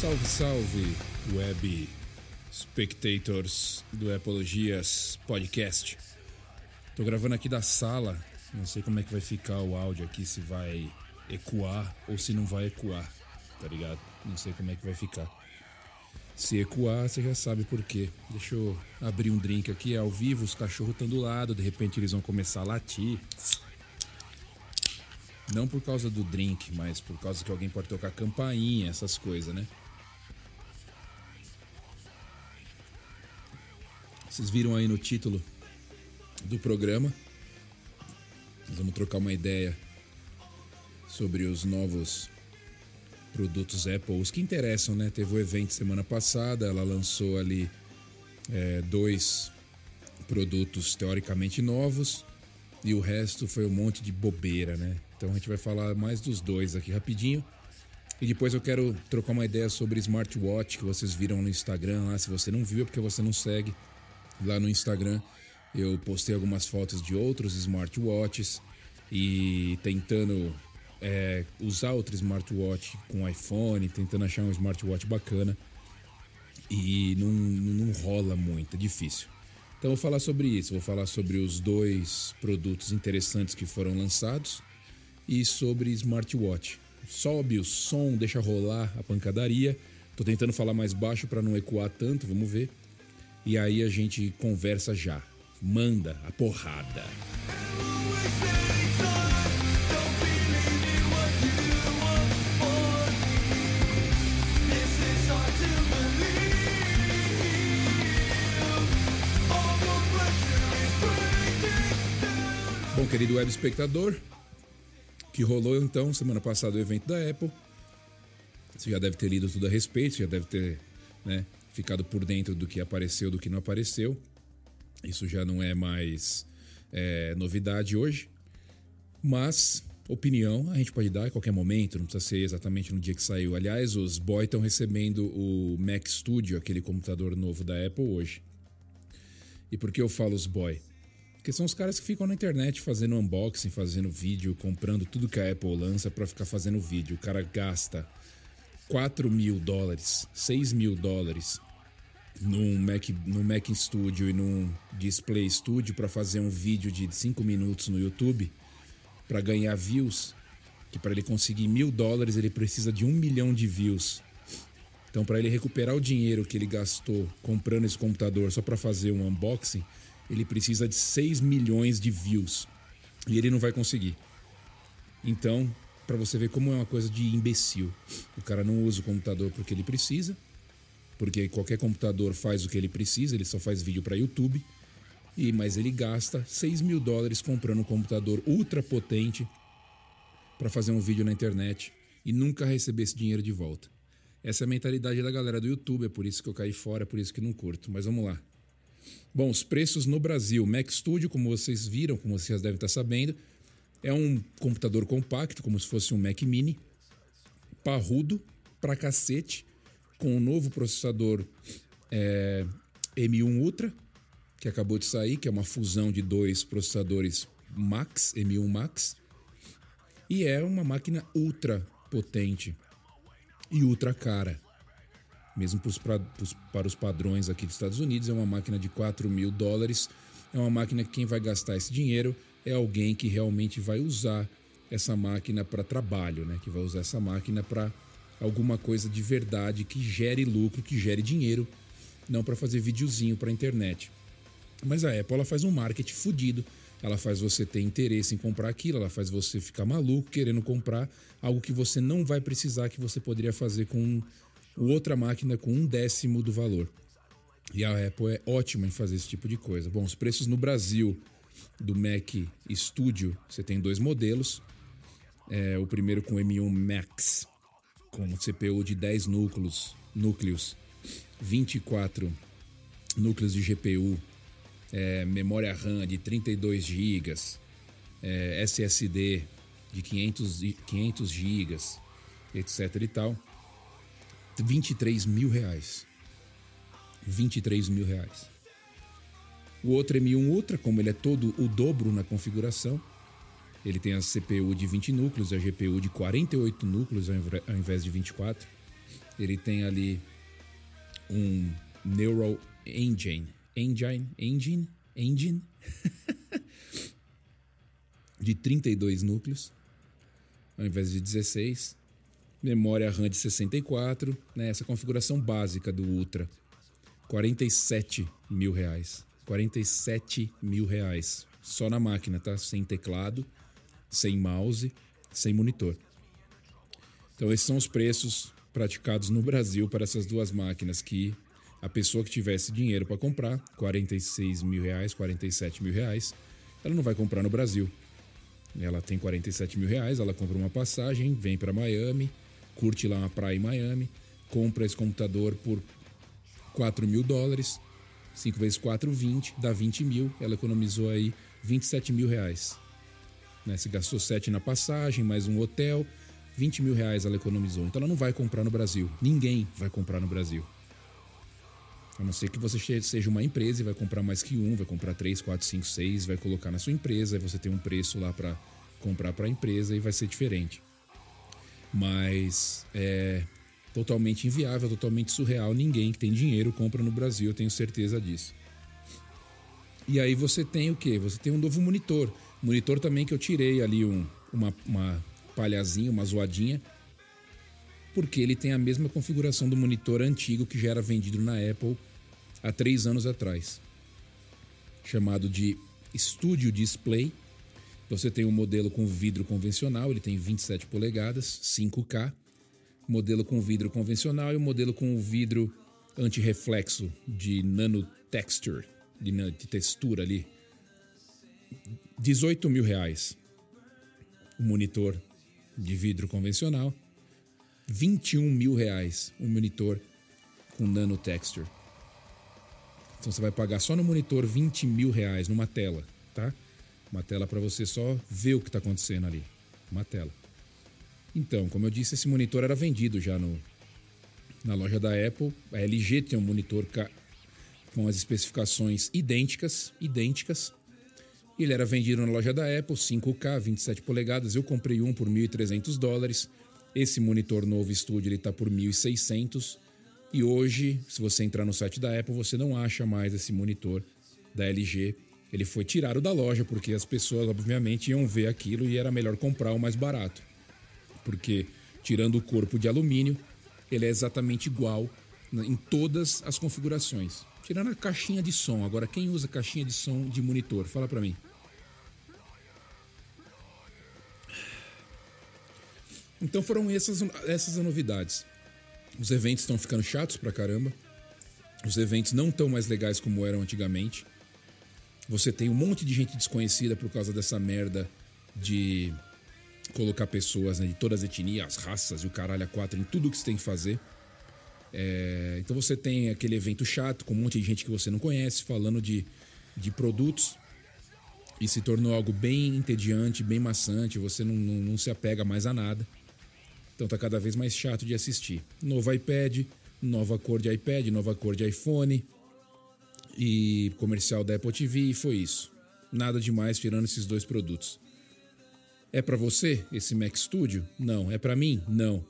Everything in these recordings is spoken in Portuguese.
Salve, salve, web spectators do Apologias Podcast. Tô gravando aqui da sala, não sei como é que vai ficar o áudio aqui, se vai ecoar ou se não vai ecoar, tá ligado? Não sei como é que vai ficar. Se ecoar, você já sabe por quê. Deixa eu abrir um drink aqui, é ao vivo, os cachorros estão do lado, de repente eles vão começar a latir. Não por causa do drink, mas por causa que alguém pode tocar campainha, essas coisas, né? Vocês viram aí no título do programa. Nós vamos trocar uma ideia sobre os novos produtos Apple, os que interessam, né? Teve o evento semana passada, ela lançou ali é, dois produtos teoricamente novos e o resto foi um monte de bobeira, né? Então a gente vai falar mais dos dois aqui rapidinho. E depois eu quero trocar uma ideia sobre smartwatch que vocês viram no Instagram lá. Se você não viu, é porque você não segue lá no Instagram. Eu postei algumas fotos de outros smartwatches e tentando é, usar outro smartwatch com iPhone, tentando achar um smartwatch bacana. E não, não rola muito, é difícil. Então vou falar sobre isso, vou falar sobre os dois produtos interessantes que foram lançados e sobre smartwatch. Sobe o som, deixa rolar a pancadaria. Tô tentando falar mais baixo para não ecoar tanto, vamos ver. E aí a gente conversa já. Manda a porrada. Bom, querido web espectador, que rolou então semana passada o evento da Apple. Você já deve ter lido tudo a respeito, já deve ter né, ficado por dentro do que apareceu, do que não apareceu. Isso já não é mais é, novidade hoje. Mas, opinião, a gente pode dar a qualquer momento, não precisa ser exatamente no dia que saiu. Aliás, os boy estão recebendo o Mac Studio, aquele computador novo da Apple, hoje. E por que eu falo os boy? Porque são os caras que ficam na internet fazendo unboxing, fazendo vídeo, comprando tudo que a Apple lança para ficar fazendo vídeo. O cara gasta 4 mil dólares, 6 mil dólares num Mac, num Mac Studio e num Display Studio para fazer um vídeo de 5 minutos no YouTube para ganhar views. Que para ele conseguir mil dólares ele precisa de um milhão de views. Então, para ele recuperar o dinheiro que ele gastou comprando esse computador só para fazer um unboxing, ele precisa de 6 milhões de views. E ele não vai conseguir. Então, para você ver como é uma coisa de imbecil. O cara não usa o computador porque ele precisa, porque qualquer computador faz o que ele precisa, ele só faz vídeo para YouTube. E mas ele gasta 6 mil dólares comprando um computador ultra potente para fazer um vídeo na internet e nunca receber esse dinheiro de volta. Essa é a mentalidade da galera do YouTube, é por isso que eu caí fora, é por isso que não curto. Mas vamos lá. Bom, os preços no Brasil. Mac Studio, como vocês viram, como vocês devem estar sabendo, é um computador compacto, como se fosse um Mac Mini, parrudo pra cacete, com um novo processador é, M1 Ultra, que acabou de sair, que é uma fusão de dois processadores Max, M1 Max, e é uma máquina ultra potente e ultra cara. Mesmo pros, pra, pros, para os padrões aqui dos Estados Unidos, é uma máquina de 4 mil dólares. É uma máquina que quem vai gastar esse dinheiro é alguém que realmente vai usar essa máquina para trabalho, né? que vai usar essa máquina para alguma coisa de verdade que gere lucro, que gere dinheiro, não para fazer videozinho para internet. Mas a Apple ela faz um marketing fudido, ela faz você ter interesse em comprar aquilo, ela faz você ficar maluco querendo comprar algo que você não vai precisar, que você poderia fazer com outra máquina com um décimo do valor. E a Apple é ótima em fazer esse tipo de coisa. Bom, os preços no Brasil do Mac Studio, você tem dois modelos. É, o primeiro com M1 Max, com CPU de 10 núcleos, núcleos 24 núcleos de GPU, é, memória RAM de 32 GB, é, SSD de 500, 500 GB, etc e tal. 23 mil reais. 23 mil reais. O outro M1 Ultra, como ele é todo o dobro na configuração, ele tem a CPU de 20 núcleos, a GPU de 48 núcleos ao invés de 24. Ele tem ali um Neural Engine, Engine, Engine, Engine de 32 núcleos ao invés de 16. Memória RAM de 64, né? Essa configuração básica do Ultra. 47 mil reais. 47 mil reais. Só na máquina, tá? Sem teclado, sem mouse, sem monitor. Então esses são os preços praticados no Brasil para essas duas máquinas que a pessoa que tivesse dinheiro para comprar, 46 mil reais, 47 mil reais, ela não vai comprar no Brasil. Ela tem 47 mil reais, ela compra uma passagem, vem para Miami, curte lá uma praia em Miami, compra esse computador por 4 mil dólares, 5 vezes 4, 20, dá 20 mil, ela economizou aí 27 mil reais. Né? Se gastou 7 na passagem, mais um hotel, 20 mil reais ela economizou. Então ela não vai comprar no Brasil. Ninguém vai comprar no Brasil. A não ser que você seja uma empresa e vai comprar mais que um, vai comprar três, quatro, cinco, seis, vai colocar na sua empresa, aí você tem um preço lá para comprar para a empresa e vai ser diferente. Mas é totalmente inviável, totalmente surreal. Ninguém que tem dinheiro compra no Brasil, eu tenho certeza disso. E aí você tem o quê? Você tem um novo monitor. Monitor também que eu tirei ali um, uma, uma palhazinha, uma zoadinha, porque ele tem a mesma configuração do monitor antigo que já era vendido na Apple há três anos atrás, chamado de Studio Display. Você tem um modelo com vidro convencional, ele tem 27 polegadas, 5K, modelo com vidro convencional e o modelo com vidro anti-reflexo de nano texture, de, de textura ali. 18 mil reais. O monitor de vidro convencional. 21 mil reais um monitor com nano texture. Então você vai pagar só no monitor 20 mil reais numa tela, tá? Uma tela para você só ver o que está acontecendo ali. Uma tela. Então, como eu disse, esse monitor era vendido já no, na loja da Apple. A LG tem um monitor com as especificações idênticas, idênticas. Ele era vendido na loja da Apple, 5K, 27 polegadas. Eu comprei um por 1.300 dólares. Esse monitor novo estúdio ele está por 1.600. E hoje, se você entrar no site da Apple, você não acha mais esse monitor da LG. Ele foi tirado da loja porque as pessoas, obviamente, iam ver aquilo e era melhor comprar o mais barato. Porque, tirando o corpo de alumínio, ele é exatamente igual em todas as configurações. Tirando a caixinha de som. Agora, quem usa caixinha de som de monitor? Fala pra mim. Então foram essas, essas as novidades. Os eventos estão ficando chatos pra caramba. Os eventos não estão mais legais como eram antigamente. Você tem um monte de gente desconhecida por causa dessa merda de colocar pessoas né, de todas as etnias, raças e o caralho a quatro em tudo que você tem que fazer. É, então você tem aquele evento chato com um monte de gente que você não conhece falando de, de produtos e se tornou algo bem entediante, bem maçante, você não, não, não se apega mais a nada. Então tá cada vez mais chato de assistir. Novo iPad, nova cor de iPad, nova cor de iPhone e comercial da Apple TV e foi isso. Nada demais tirando esses dois produtos. É para você esse Mac Studio? Não. É para mim? Não.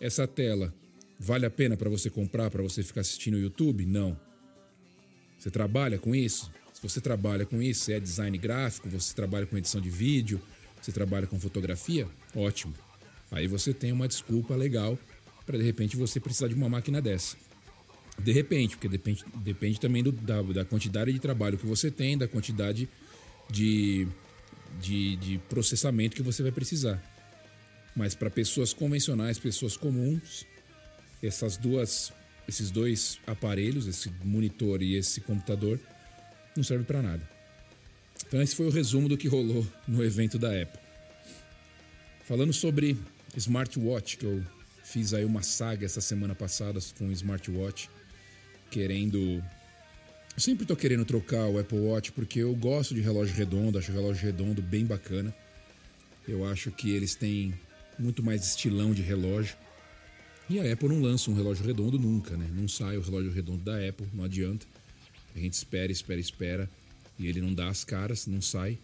Essa tela vale a pena para você comprar para você ficar assistindo o YouTube? Não. Você trabalha com isso? Se você trabalha com isso, é design gráfico, você trabalha com edição de vídeo, você trabalha com fotografia, ótimo. Aí você tem uma desculpa legal para de repente você precisar de uma máquina dessa. De repente, porque depende, depende também do- da, da quantidade de trabalho que você tem, da quantidade de, de, de processamento que você vai precisar. Mas para pessoas convencionais, pessoas comuns, essas duas, esses dois aparelhos, esse monitor e esse computador, não serve para nada. Então esse foi o resumo do que rolou no evento da Apple. Falando sobre smartwatch, que eu fiz aí uma saga essa semana passada com smartwatch, querendo sempre tô querendo trocar o Apple Watch porque eu gosto de relógio redondo, acho o relógio redondo bem bacana. Eu acho que eles têm muito mais estilão de relógio. E a Apple não lança um relógio redondo nunca, né? Não sai o relógio redondo da Apple, não adianta. A gente espera, espera, espera e ele não dá as caras, não sai.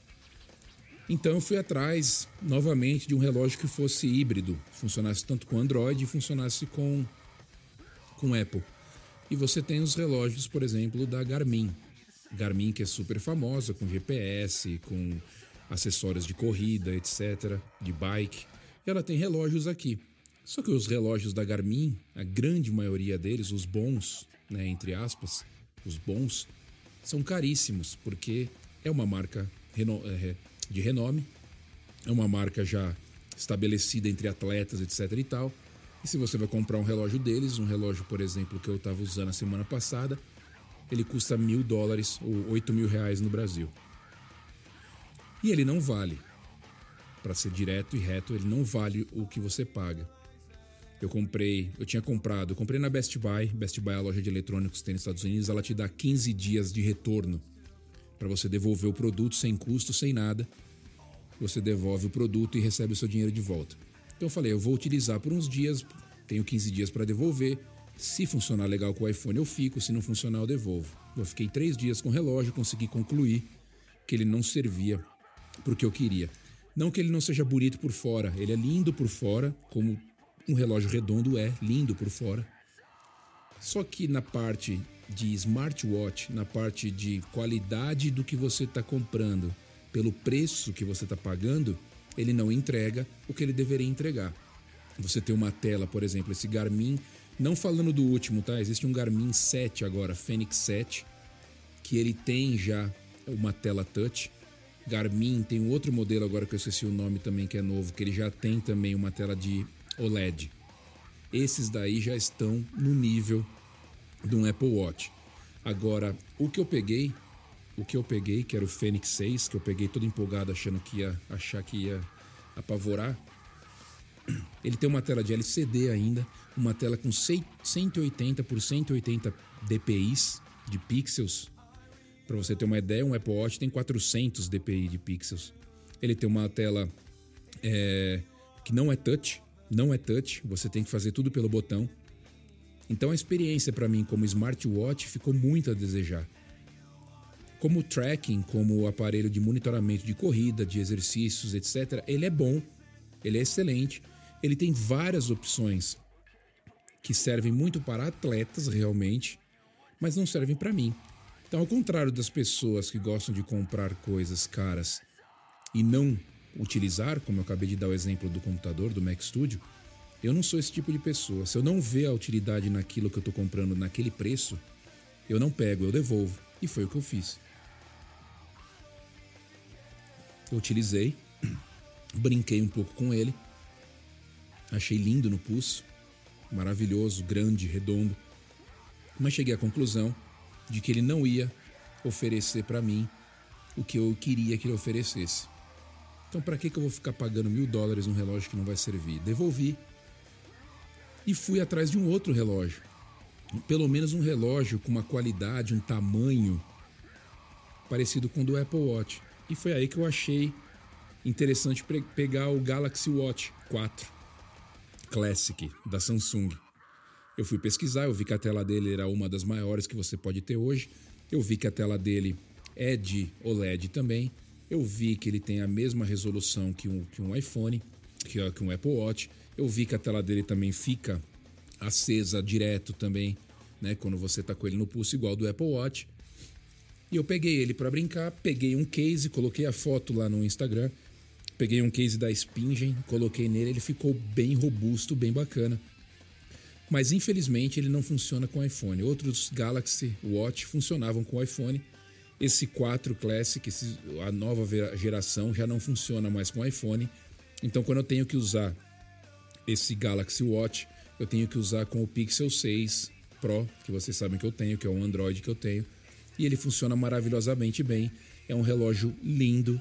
Então eu fui atrás novamente de um relógio que fosse híbrido, funcionasse tanto com Android e funcionasse com com Apple. E você tem os relógios, por exemplo, da Garmin. Garmin que é super famosa com GPS, com acessórios de corrida, etc, de bike. Ela tem relógios aqui. Só que os relógios da Garmin, a grande maioria deles, os bons, né, entre aspas, os bons, são caríssimos, porque é uma marca é, de renome, é uma marca já estabelecida entre atletas, etc e tal. E se você vai comprar um relógio deles, um relógio, por exemplo, que eu estava usando a semana passada, ele custa mil dólares ou oito mil reais no Brasil. E ele não vale. Para ser direto e reto, ele não vale o que você paga. Eu comprei, eu tinha comprado, eu comprei na Best Buy, Best Buy é a loja de eletrônicos que tem nos Estados Unidos, ela te dá 15 dias de retorno para você devolver o produto sem custo, sem nada. Você devolve o produto e recebe o seu dinheiro de volta. Então eu falei, eu vou utilizar por uns dias, tenho 15 dias para devolver. Se funcionar legal com o iPhone, eu fico, se não funcionar, eu devolvo. Eu fiquei três dias com o relógio, consegui concluir que ele não servia para o que eu queria. Não que ele não seja bonito por fora, ele é lindo por fora, como um relógio redondo é lindo por fora. Só que na parte de smartwatch, na parte de qualidade do que você está comprando, pelo preço que você está pagando, ele não entrega o que ele deveria entregar. Você tem uma tela, por exemplo, esse Garmin, não falando do último, tá? Existe um Garmin 7 agora, Fenix 7, que ele tem já uma tela touch. Garmin tem outro modelo agora que eu esqueci o nome também que é novo, que ele já tem também uma tela de OLED. Esses daí já estão no nível de um Apple Watch. Agora, o que eu peguei, o que eu peguei, que era o Fênix 6, que eu peguei todo empolgado achando que ia achar que ia apavorar. Ele tem uma tela de LCD ainda, uma tela com 180 por 180 dpi de pixels. Para você ter uma ideia, um Apple Watch tem 400 dpi de pixels. Ele tem uma tela é, que não é touch, não é touch, você tem que fazer tudo pelo botão. Então a experiência para mim como smartwatch ficou muito a desejar. Como tracking, como aparelho de monitoramento de corrida, de exercícios, etc., ele é bom, ele é excelente, ele tem várias opções que servem muito para atletas realmente, mas não servem para mim. Então, ao contrário das pessoas que gostam de comprar coisas caras e não utilizar, como eu acabei de dar o exemplo do computador, do Mac Studio, eu não sou esse tipo de pessoa. Se eu não ver a utilidade naquilo que eu estou comprando naquele preço, eu não pego, eu devolvo. E foi o que eu fiz. Eu utilizei, brinquei um pouco com ele, achei lindo no pulso, maravilhoso, grande, redondo, mas cheguei à conclusão de que ele não ia oferecer para mim o que eu queria que ele oferecesse. Então, para que, que eu vou ficar pagando mil dólares num relógio que não vai servir? Devolvi e fui atrás de um outro relógio. Pelo menos um relógio com uma qualidade, um tamanho parecido com o do Apple Watch. E foi aí que eu achei interessante pegar o Galaxy Watch 4 Classic da Samsung. Eu fui pesquisar, eu vi que a tela dele era uma das maiores que você pode ter hoje. Eu vi que a tela dele é de OLED também. Eu vi que ele tem a mesma resolução que um, que um iPhone, que, que um Apple Watch. Eu vi que a tela dele também fica acesa direto também, né? Quando você tá com ele no pulso, igual do Apple Watch. E eu peguei ele para brincar, peguei um case, coloquei a foto lá no Instagram. Peguei um case da Spingen, coloquei nele, ele ficou bem robusto, bem bacana. Mas infelizmente ele não funciona com iPhone. Outros Galaxy Watch funcionavam com iPhone esse 4 Classic, esse, a nova geração, já não funciona mais com iPhone. Então, quando eu tenho que usar esse Galaxy Watch, eu tenho que usar com o Pixel 6 Pro, que vocês sabem que eu tenho, que é um Android que eu tenho. E ele funciona maravilhosamente bem. É um relógio lindo,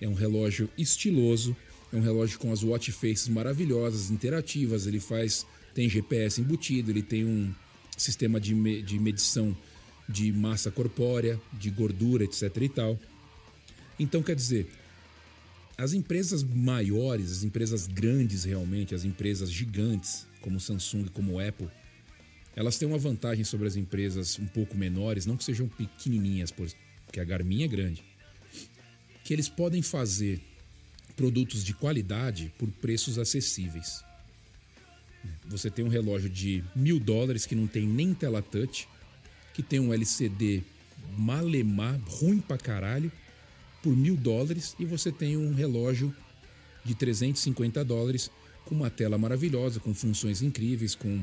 é um relógio estiloso, é um relógio com as watch faces maravilhosas, interativas. Ele faz, tem GPS embutido, ele tem um sistema de, me, de medição de massa corpórea, de gordura, etc e tal. Então, quer dizer, As empresas maiores, as empresas grandes realmente, as empresas gigantes, como Samsung, como Apple, elas têm uma vantagem sobre as empresas um pouco menores, não que sejam pequenininhas, porque a Garmin é grande, que eles podem fazer produtos de qualidade por preços acessíveis. Você tem um relógio de mil dólares que não tem nem tela touch, que tem um LCD malemar, ruim pra caralho, por mil dólares, e você tem um relógio de 350 dólares com uma tela maravilhosa, com funções incríveis, com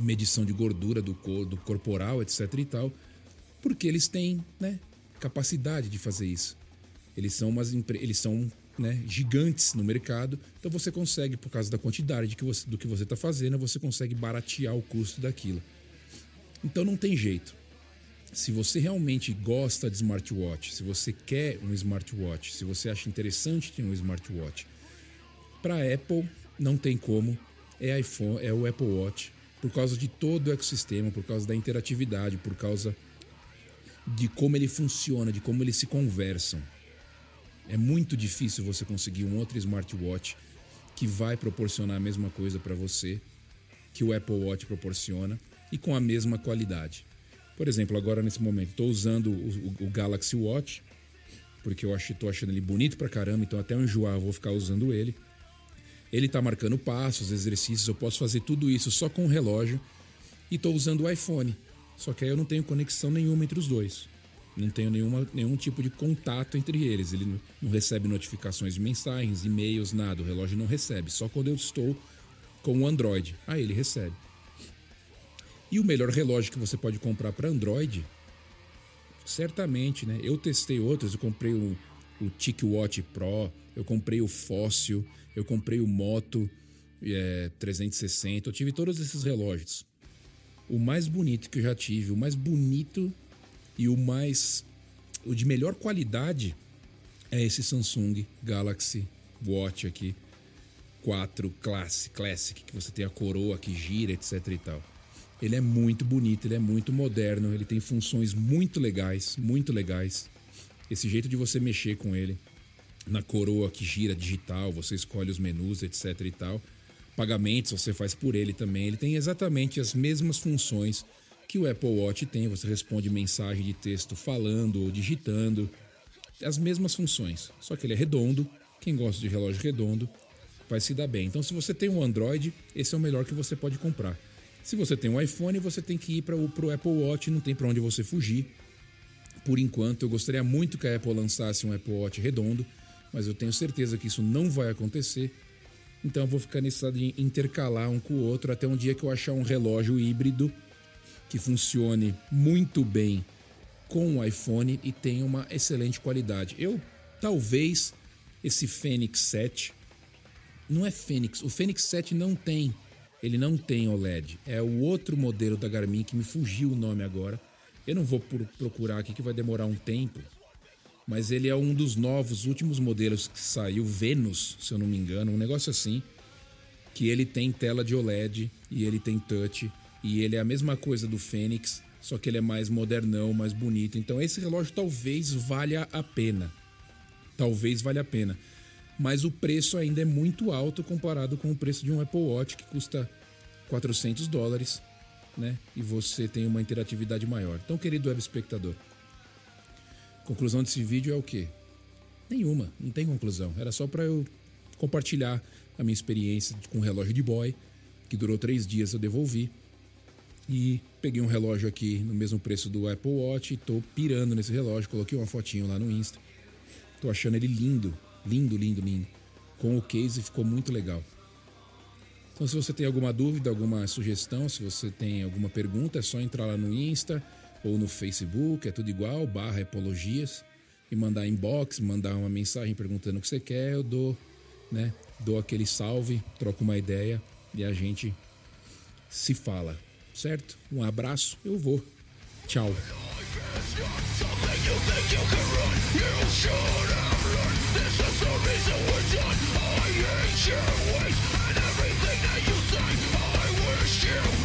medição de gordura do, cor, do corporal, etc e tal, porque eles têm né, capacidade de fazer isso. Eles são, umas, eles são né, gigantes no mercado, então você consegue, por causa da quantidade que você, do que você está fazendo, você consegue baratear o custo daquilo. Então não tem jeito. Se você realmente gosta de smartwatch, se você quer um smartwatch, se você acha interessante ter um smartwatch, para Apple não tem como, é iPhone, é o Apple Watch, por causa de todo o ecossistema, por causa da interatividade, por causa de como ele funciona, de como eles se conversam. É muito difícil você conseguir um outro smartwatch que vai proporcionar a mesma coisa para você que o Apple Watch proporciona e com a mesma qualidade. Por exemplo, agora nesse momento estou usando o, o, Galaxy Watch porque eu estou achando ele bonito pra caramba, então até eu enjoar eu vou ficar usando ele. Ele está marcando passos, exercícios, eu posso fazer tudo isso só com o relógio e estou usando o iPhone. Só que aí eu não tenho conexão nenhuma entre os dois. Não tenho nenhuma, nenhum tipo de contato entre eles. Ele não recebe notificações de mensagens, e-mails, nada. O relógio não recebe. Só quando eu estou com o Android. Aí ele recebe. E o melhor relógio que você pode comprar para Android, certamente, né? Eu testei outros. Eu comprei o, o TicWatch Pro, eu comprei o Fóssil, eu comprei o Moto é, 360. Eu tive todos esses relógios. O mais bonito que eu já tive, o mais bonito e o mais. O de melhor qualidade é esse Samsung Galaxy Watch aqui. 4 Classic, Classic, que você tem a coroa que gira, etc e tal. Ele é muito bonito, ele é muito moderno, ele tem funções muito legais, muito legais. Esse jeito de você mexer com ele na coroa que gira digital, você escolhe os menus, etc e tal. Pagamentos você faz por ele também. Ele tem exatamente as mesmas funções que o Apple Watch tem. Você responde mensagem de texto falando ou digitando. As mesmas funções, só que ele é redondo. Quem gosta de relógio redondo vai se dar bem. Então, se você tem um Android, esse é o melhor que você pode comprar. Se você tem um iPhone, você tem que ir para o Apple Watch, não tem para onde você fugir. Por enquanto, eu gostaria muito que a Apple lançasse um Apple Watch redondo, mas eu tenho certeza que isso não vai acontecer. Então, eu vou ficar nesse de intercalar um com o outro até um dia que eu achar um relógio híbrido que funcione muito bem com o iPhone e tenha uma excelente qualidade. Eu talvez esse Fênix 7 não é Fênix, o Fênix 7 não tem, ele não tem OLED. É o outro modelo da Garmin que me fugiu o nome agora. Eu não vou procurar aqui que vai demorar um tempo, mas ele é um dos novos últimos modelos que saiu, Venus, se eu não me engano, um negócio assim, que ele tem tela de OLED e ele tem touch e ele é a mesma coisa do Fênix, só que ele é mais modernão, mais bonito. Então esse relógio talvez valha a pena. Talvez valha a pena. Mas o preço ainda é muito alto comparado com o preço de um Apple Watch que custa 400 dólares, né? E você tem uma interatividade maior. Então, querido web espectador, conclusão desse vídeo é o quê? Nenhuma, não tem conclusão. Era só para eu compartilhar a minha experiência com o relógio de boy, que durou três dias, eu devolvi. E peguei um relógio aqui no mesmo preço do Apple Watch tô pirando nesse relógio. Coloquei uma fotinho lá no Insta. Tô achando ele lindo, lindo, lindo, lindo. Com o case ficou muito legal. Então, se você tem alguma dúvida, alguma sugestão, se você tem alguma pergunta, é só entrar lá no Insta ou no Facebook, é tudo igual, barra Epologias, e mandar inbox, mandar uma mensagem perguntando o que você quer, eu dou, né? Dou aquele salve, troco uma ideia e a gente se fala, certo? Um abraço, eu vou. Tchau. you.